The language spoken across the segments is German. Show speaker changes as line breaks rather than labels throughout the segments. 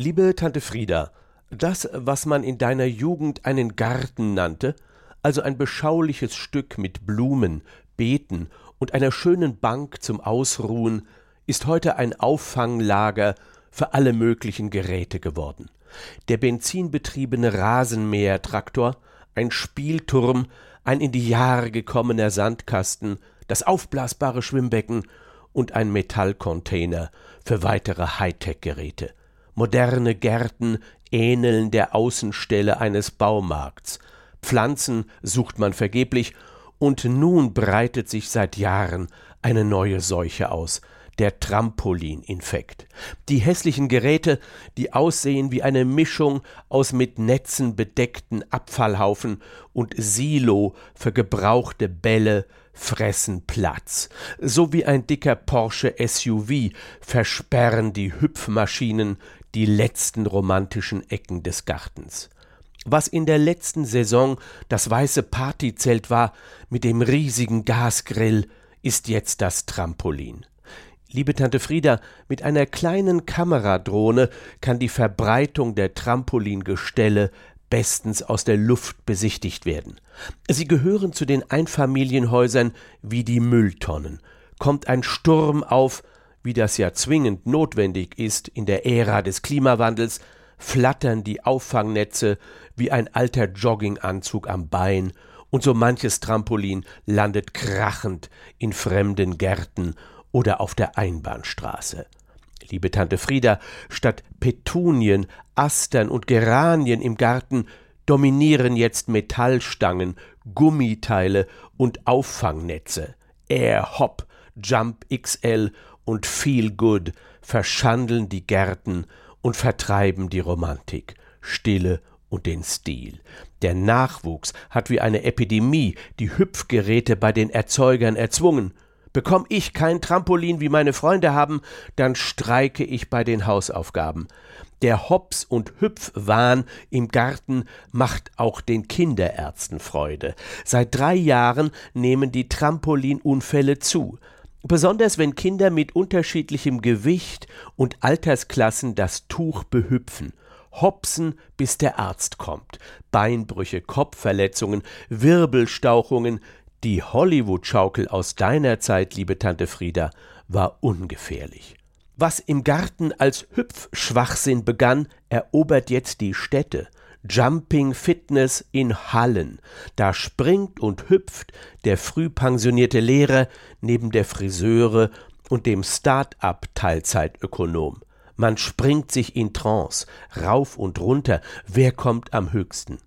Liebe Tante Frieda, das, was man in deiner Jugend einen Garten nannte, also ein beschauliches Stück mit Blumen, Beeten und einer schönen Bank zum Ausruhen, ist heute ein Auffanglager für alle möglichen Geräte geworden. Der benzinbetriebene Rasenmähertraktor, ein Spielturm, ein in die Jahre gekommener Sandkasten, das aufblasbare Schwimmbecken und ein Metallcontainer für weitere Hightech-Geräte. Moderne Gärten ähneln der Außenstelle eines Baumarkts. Pflanzen sucht man vergeblich, und nun breitet sich seit Jahren eine neue Seuche aus, der Trampolininfekt. Die hässlichen Geräte, die aussehen wie eine Mischung aus mit Netzen bedeckten Abfallhaufen und Silo für gebrauchte Bälle, fressen Platz. So wie ein dicker Porsche SUV versperren die Hüpfmaschinen die letzten romantischen Ecken des Gartens. Was in der letzten Saison das weiße Partyzelt war mit dem riesigen Gasgrill, ist jetzt das Trampolin. Liebe Tante Frieda, mit einer kleinen Kameradrohne kann die Verbreitung der Trampolingestelle bestens aus der Luft besichtigt werden. Sie gehören zu den Einfamilienhäusern wie die Mülltonnen. Kommt ein Sturm auf, wie das ja zwingend notwendig ist in der Ära des Klimawandels, flattern die Auffangnetze wie ein alter Jogginganzug am Bein, und so manches Trampolin landet krachend in fremden Gärten oder auf der Einbahnstraße liebe Tante Frieda, statt Petunien, Astern und Geranien im Garten dominieren jetzt Metallstangen, Gummiteile und Auffangnetze. Air Hop, Jump XL und Feel Good verschandeln die Gärten und vertreiben die Romantik, Stille und den Stil. Der Nachwuchs hat wie eine Epidemie die Hüpfgeräte bei den Erzeugern erzwungen, Bekomme ich kein Trampolin, wie meine Freunde haben, dann streike ich bei den Hausaufgaben. Der Hops- und Hüpfwahn im Garten macht auch den Kinderärzten Freude. Seit drei Jahren nehmen die Trampolinunfälle zu. Besonders wenn Kinder mit unterschiedlichem Gewicht und Altersklassen das Tuch behüpfen. Hopsen, bis der Arzt kommt. Beinbrüche, Kopfverletzungen, Wirbelstauchungen, die Hollywood-Schaukel aus deiner Zeit, liebe Tante Frieda, war ungefährlich. Was im Garten als Hüpfschwachsinn begann, erobert jetzt die Städte. Jumping Fitness in Hallen. Da springt und hüpft der früh pensionierte Lehrer neben der Friseure und dem Start-up Teilzeitökonom. Man springt sich in Trance, rauf und runter, wer kommt am höchsten.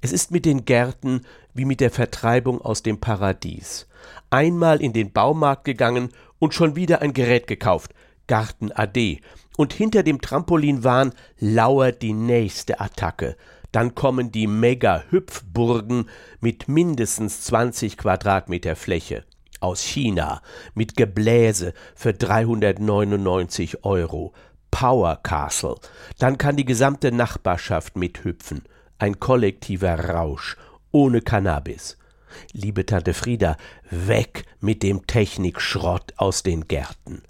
Es ist mit den Gärten wie mit der Vertreibung aus dem Paradies. Einmal in den Baumarkt gegangen und schon wieder ein Gerät gekauft, Garten AD, und hinter dem Trampolinwahn lauert die nächste Attacke. Dann kommen die Mega-Hüpfburgen mit mindestens 20 Quadratmeter Fläche aus China mit Gebläse für 399 Euro. Power Castle. Dann kann die gesamte Nachbarschaft mithüpfen ein kollektiver Rausch ohne Cannabis. Liebe Tante Frieda, weg mit dem Technikschrott aus den Gärten.